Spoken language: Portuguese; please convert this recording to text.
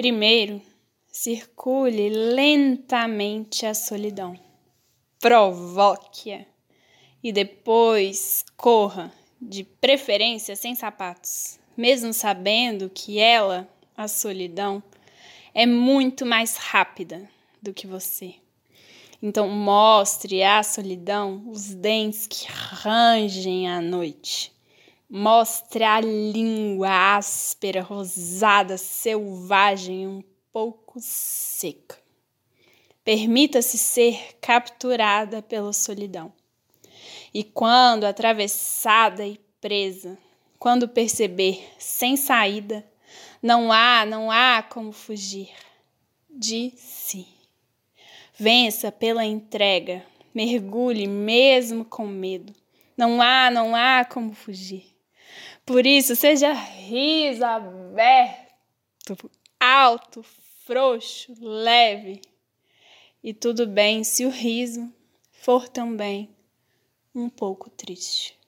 Primeiro, circule lentamente a solidão. Provoque-a. E depois corra, de preferência sem sapatos, mesmo sabendo que ela, a solidão, é muito mais rápida do que você. Então mostre à solidão os dentes que rangem à noite. Mostre a língua áspera, rosada, selvagem, um pouco seca. Permita-se ser capturada pela solidão. E quando atravessada e presa, quando perceber sem saída, não há, não há como fugir de si. Vença pela entrega, mergulhe mesmo com medo. Não há, não há como fugir. Por isso, seja riso aberto, alto, frouxo, leve. E tudo bem se o riso for também um pouco triste.